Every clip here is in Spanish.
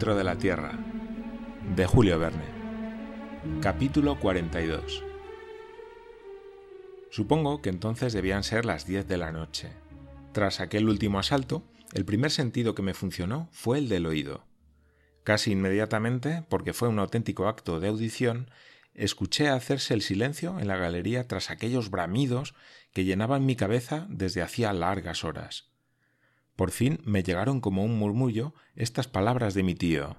de. Capítulo 42. Supongo que entonces debían ser las 10 de la noche. Tras aquel último asalto, el primer sentido que me funcionó fue el del oído. Casi inmediatamente, porque fue un auténtico acto de audición, escuché hacerse el silencio en la galería tras aquellos bramidos que llenaban mi cabeza desde hacía largas horas. Por fin me llegaron como un murmullo estas palabras de mi tío.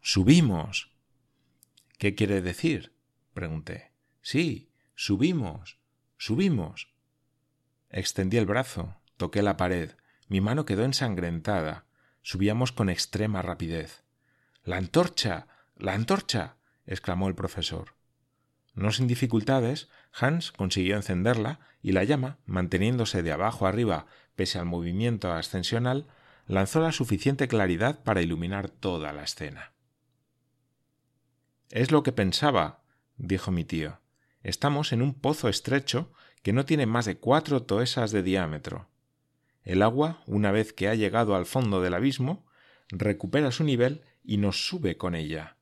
Subimos. ¿Qué quiere decir? pregunté. Sí, subimos. Subimos. Extendí el brazo, toqué la pared, mi mano quedó ensangrentada. Subíamos con extrema rapidez. La antorcha. la antorcha. exclamó el profesor. No sin dificultades, Hans consiguió encenderla y la llama, manteniéndose de abajo arriba pese al movimiento ascensional, lanzó la suficiente claridad para iluminar toda la escena. Es lo que pensaba, dijo mi tío. Estamos en un pozo estrecho que no tiene más de cuatro toesas de diámetro. El agua, una vez que ha llegado al fondo del abismo, recupera su nivel y nos sube con ella.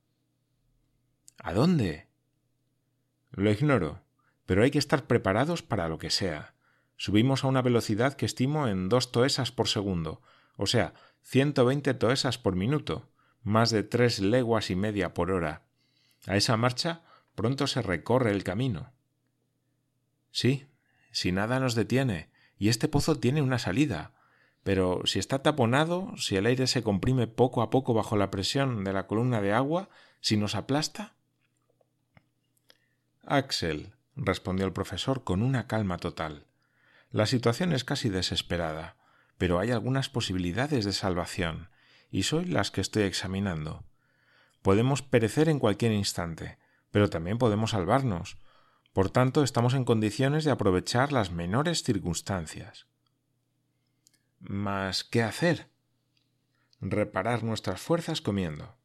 ¿A dónde? Lo ignoro, pero hay que estar preparados para lo que sea. Subimos a una velocidad que estimo en dos toesas por segundo, o sea, ciento veinte toesas por minuto, más de tres leguas y media por hora. A esa marcha pronto se recorre el camino. Sí, si nada nos detiene, y este pozo tiene una salida. Pero si está taponado, si el aire se comprime poco a poco bajo la presión de la columna de agua, si nos aplasta. Axel, respondió el profesor con una calma total. La situación es casi desesperada, pero hay algunas posibilidades de salvación, y soy las que estoy examinando. Podemos perecer en cualquier instante, pero también podemos salvarnos. Por tanto, estamos en condiciones de aprovechar las menores circunstancias. Mas, ¿qué hacer? Reparar nuestras fuerzas comiendo.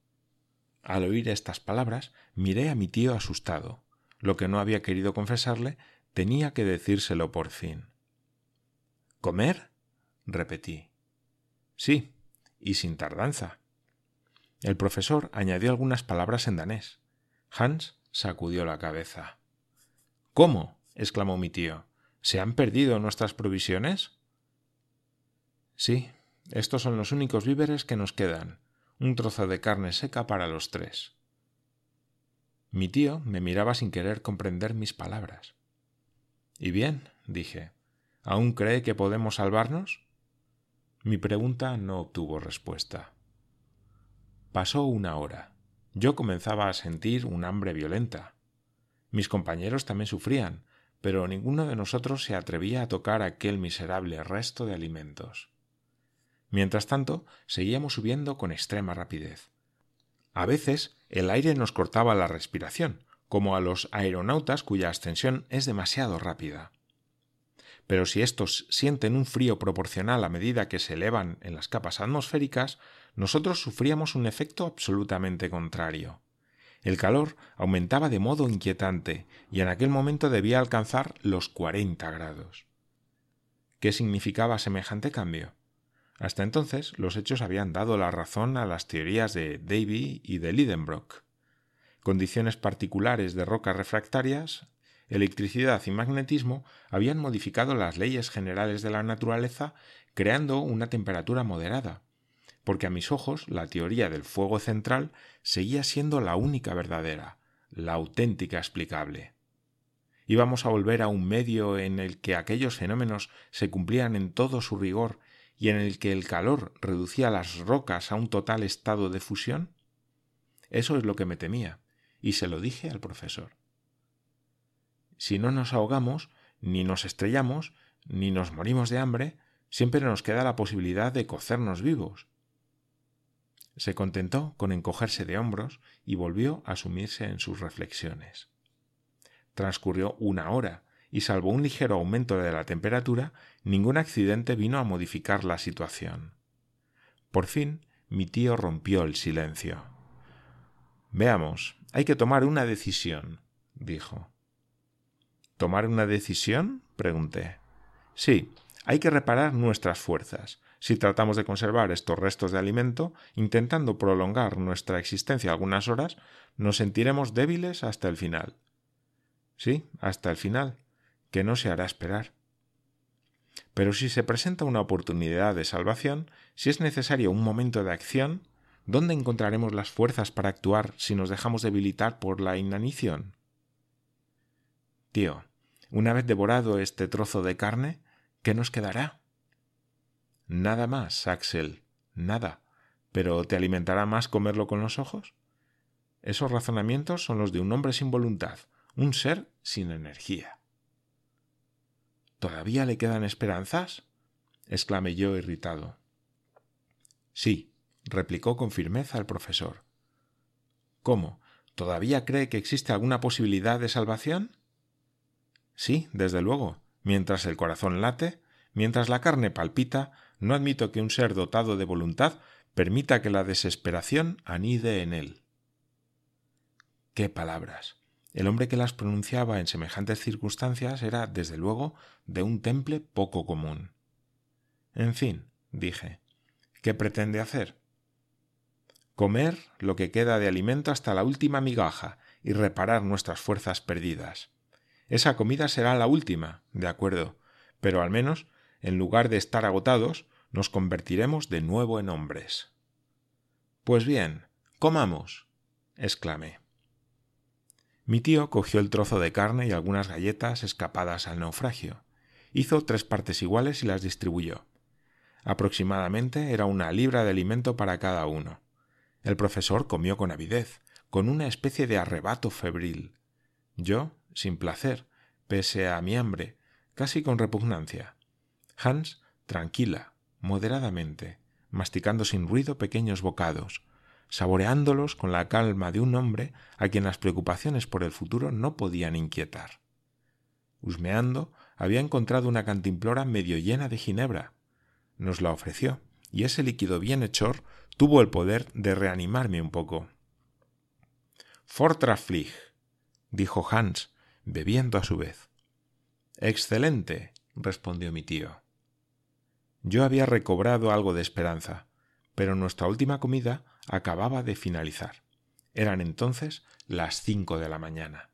Al oír estas palabras, miré a mi tío asustado. Lo que no había querido confesarle tenía que decírselo por fin. ¿Comer? repetí. Sí, y sin tardanza. El profesor añadió algunas palabras en danés. Hans sacudió la cabeza. ¿Cómo? exclamó mi tío. ¿Se han perdido nuestras provisiones? Sí, estos son los únicos víveres que nos quedan. Un trozo de carne seca para los tres. Mi tío me miraba sin querer comprender mis palabras. ¿Y bien? dije. ¿Aún cree que podemos salvarnos? Mi pregunta no obtuvo respuesta. Pasó una hora. Yo comenzaba a sentir un hambre violenta. Mis compañeros también sufrían, pero ninguno de nosotros se atrevía a tocar aquel miserable resto de alimentos. Mientras tanto, seguíamos subiendo con extrema rapidez. A veces el aire nos cortaba la respiración, como a los aeronautas cuya ascensión es demasiado rápida pero si estos sienten un frío proporcional a medida que se elevan en las capas atmosféricas, nosotros sufríamos un efecto absolutamente contrario. El calor aumentaba de modo inquietante y en aquel momento debía alcanzar los cuarenta grados. ¿Qué significaba semejante cambio? Hasta entonces los hechos habían dado la razón a las teorías de Davy y de Lidenbrock. Condiciones particulares de rocas refractarias electricidad y magnetismo habían modificado las leyes generales de la naturaleza creando una temperatura moderada, porque a mis ojos la teoría del fuego central seguía siendo la única verdadera, la auténtica explicable. Íbamos a volver a un medio en el que aquellos fenómenos se cumplían en todo su rigor y en el que el calor reducía las rocas a un total estado de fusión? Eso es lo que me temía, y se lo dije al profesor. Si no nos ahogamos, ni nos estrellamos, ni nos morimos de hambre, siempre nos queda la posibilidad de cocernos vivos. Se contentó con encogerse de hombros y volvió a sumirse en sus reflexiones. Transcurrió una hora, y salvo un ligero aumento de la temperatura, ningún accidente vino a modificar la situación. Por fin, mi tío rompió el silencio. Veamos, hay que tomar una decisión, dijo. ¿Tomar una decisión? pregunté. Sí, hay que reparar nuestras fuerzas. si tratamos de conservar estos restos de alimento, intentando prolongar nuestra existencia algunas horas, nos sentiremos débiles hasta el final. Sí, hasta el final, que no se hará esperar. Pero si se presenta una oportunidad de salvación, si es necesario un momento de acción, ¿dónde encontraremos las fuerzas para actuar si nos dejamos debilitar por la inanición? Tío, una vez devorado este trozo de carne, ¿qué nos quedará? Nada más, Axel, nada. ¿Pero te alimentará más comerlo con los ojos? Esos razonamientos son los de un hombre sin voluntad, un ser sin energía. ¿Todavía le quedan esperanzas? exclamé yo irritado. Sí, replicó con firmeza el profesor. ¿Cómo? ¿Todavía cree que existe alguna posibilidad de salvación? Sí, desde luego. Mientras el corazón late, mientras la carne palpita, no admito que un ser dotado de voluntad permita que la desesperación anide en él. ¡Qué palabras! El hombre que las pronunciaba en semejantes circunstancias era, desde luego, de un temple poco común. En fin, dije, ¿qué pretende hacer? Comer lo que queda de alimento hasta la última migaja y reparar nuestras fuerzas perdidas. Esa comida será la última, de acuerdo, pero al menos, en lugar de estar agotados, nos convertiremos de nuevo en hombres. Pues bien, comamos, exclamé. Mi tío cogió el trozo de carne y algunas galletas escapadas al naufragio. Hizo tres partes iguales y las distribuyó. Aproximadamente era una libra de alimento para cada uno. El profesor comió con avidez, con una especie de arrebato febril. Yo, sin placer, pese a mi hambre, casi con repugnancia. Hans, tranquila, moderadamente, masticando sin ruido pequeños bocados, saboreándolos con la calma de un hombre a quien las preocupaciones por el futuro no podían inquietar. Husmeando, había encontrado una cantimplora medio llena de ginebra. Nos la ofreció, y ese líquido bienhechor tuvo el poder de reanimarme un poco. Fortraflig, dijo Hans, bebiendo a su vez. Excelente, respondió mi tío. Yo había recobrado algo de esperanza, pero nuestra última comida acababa de finalizar. Eran entonces las cinco de la mañana.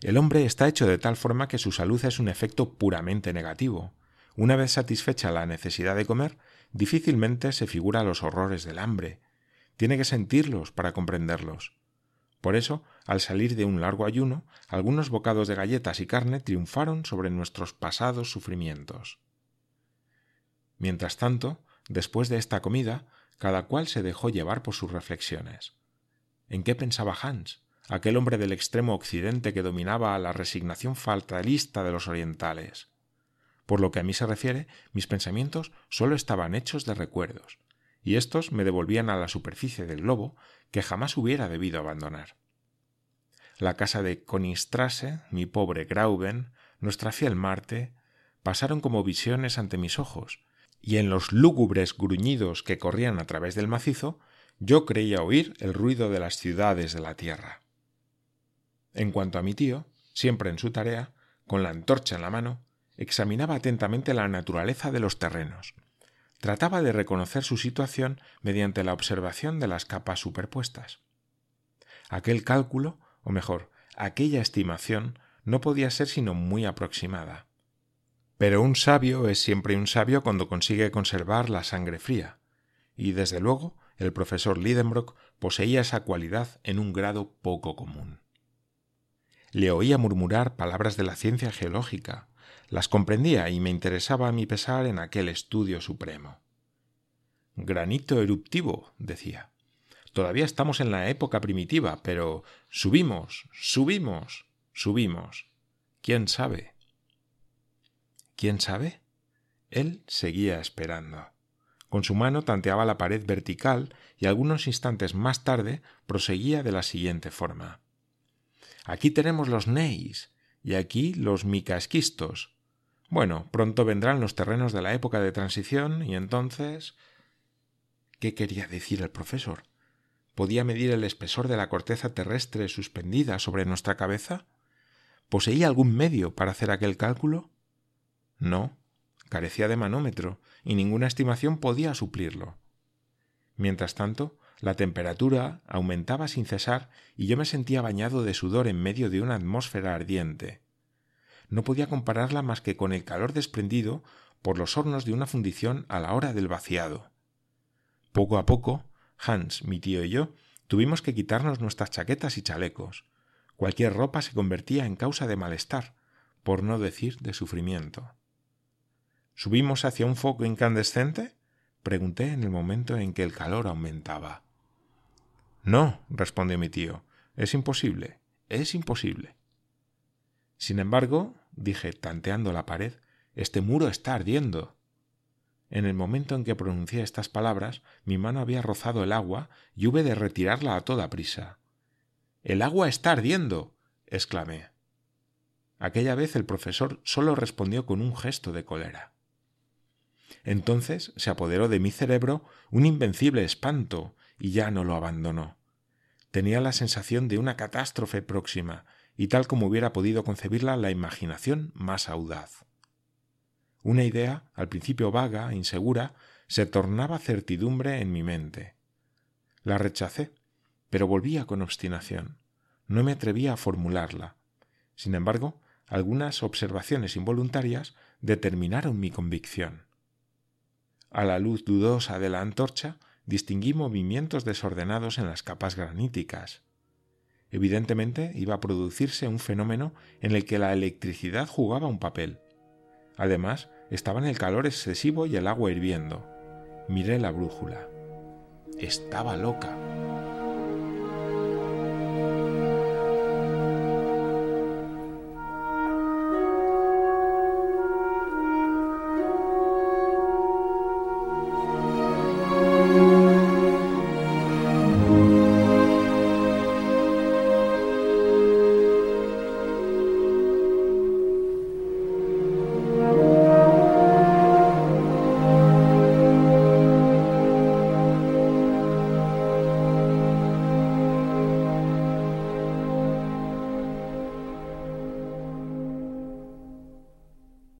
El hombre está hecho de tal forma que su salud es un efecto puramente negativo. Una vez satisfecha la necesidad de comer, difícilmente se figura los horrores del hambre. Tiene que sentirlos para comprenderlos. Por eso, al salir de un largo ayuno, algunos bocados de galletas y carne triunfaron sobre nuestros pasados sufrimientos. Mientras tanto, después de esta comida, cada cual se dejó llevar por sus reflexiones. ¿En qué pensaba Hans, aquel hombre del extremo occidente que dominaba a la resignación fatalista de los orientales? Por lo que a mí se refiere, mis pensamientos sólo estaban hechos de recuerdos, y éstos me devolvían a la superficie del globo que jamás hubiera debido abandonar. La casa de Konistrasse, mi pobre Grauben, nuestra fiel Marte, pasaron como visiones ante mis ojos, y en los lúgubres gruñidos que corrían a través del macizo, yo creía oír el ruido de las ciudades de la tierra. En cuanto a mi tío, siempre en su tarea, con la antorcha en la mano, examinaba atentamente la naturaleza de los terrenos. Trataba de reconocer su situación mediante la observación de las capas superpuestas. Aquel cálculo, o mejor, aquella estimación, no podía ser sino muy aproximada. Pero un sabio es siempre un sabio cuando consigue conservar la sangre fría, y desde luego el profesor Lidenbrock poseía esa cualidad en un grado poco común. Le oía murmurar palabras de la ciencia geológica, las comprendía y me interesaba a mi pesar en aquel estudio supremo. Granito eruptivo, decía. Todavía estamos en la época primitiva, pero subimos, subimos, subimos. ¿Quién sabe? ¿Quién sabe? Él seguía esperando. Con su mano tanteaba la pared vertical y algunos instantes más tarde proseguía de la siguiente forma. Aquí tenemos los neis y aquí los micasquistos. Bueno, pronto vendrán los terrenos de la época de transición y entonces. ¿Qué quería decir el profesor? ¿Podía medir el espesor de la corteza terrestre suspendida sobre nuestra cabeza? ¿Poseía algún medio para hacer aquel cálculo? No, carecía de manómetro y ninguna estimación podía suplirlo. Mientras tanto, la temperatura aumentaba sin cesar y yo me sentía bañado de sudor en medio de una atmósfera ardiente. No podía compararla más que con el calor desprendido por los hornos de una fundición a la hora del vaciado. Poco a poco, Hans, mi tío y yo tuvimos que quitarnos nuestras chaquetas y chalecos. Cualquier ropa se convertía en causa de malestar, por no decir de sufrimiento. ¿Subimos hacia un foco incandescente? pregunté en el momento en que el calor aumentaba. No, respondió mi tío, es imposible, es imposible. Sin embargo, dije, tanteando la pared, este muro está ardiendo. En el momento en que pronuncié estas palabras, mi mano había rozado el agua y hube de retirarla a toda prisa. El agua está ardiendo. exclamé. Aquella vez el profesor solo respondió con un gesto de cólera. Entonces se apoderó de mi cerebro un invencible espanto y ya no lo abandonó. Tenía la sensación de una catástrofe próxima, y tal como hubiera podido concebirla la imaginación más audaz. Una idea, al principio vaga, e insegura, se tornaba certidumbre en mi mente. La rechacé, pero volvía con obstinación. No me atrevía a formularla. Sin embargo, algunas observaciones involuntarias determinaron mi convicción. A la luz dudosa de la antorcha distinguí movimientos desordenados en las capas graníticas. Evidentemente iba a producirse un fenómeno en el que la electricidad jugaba un papel. Además, estaban el calor excesivo y el agua hirviendo. Miré la brújula. Estaba loca.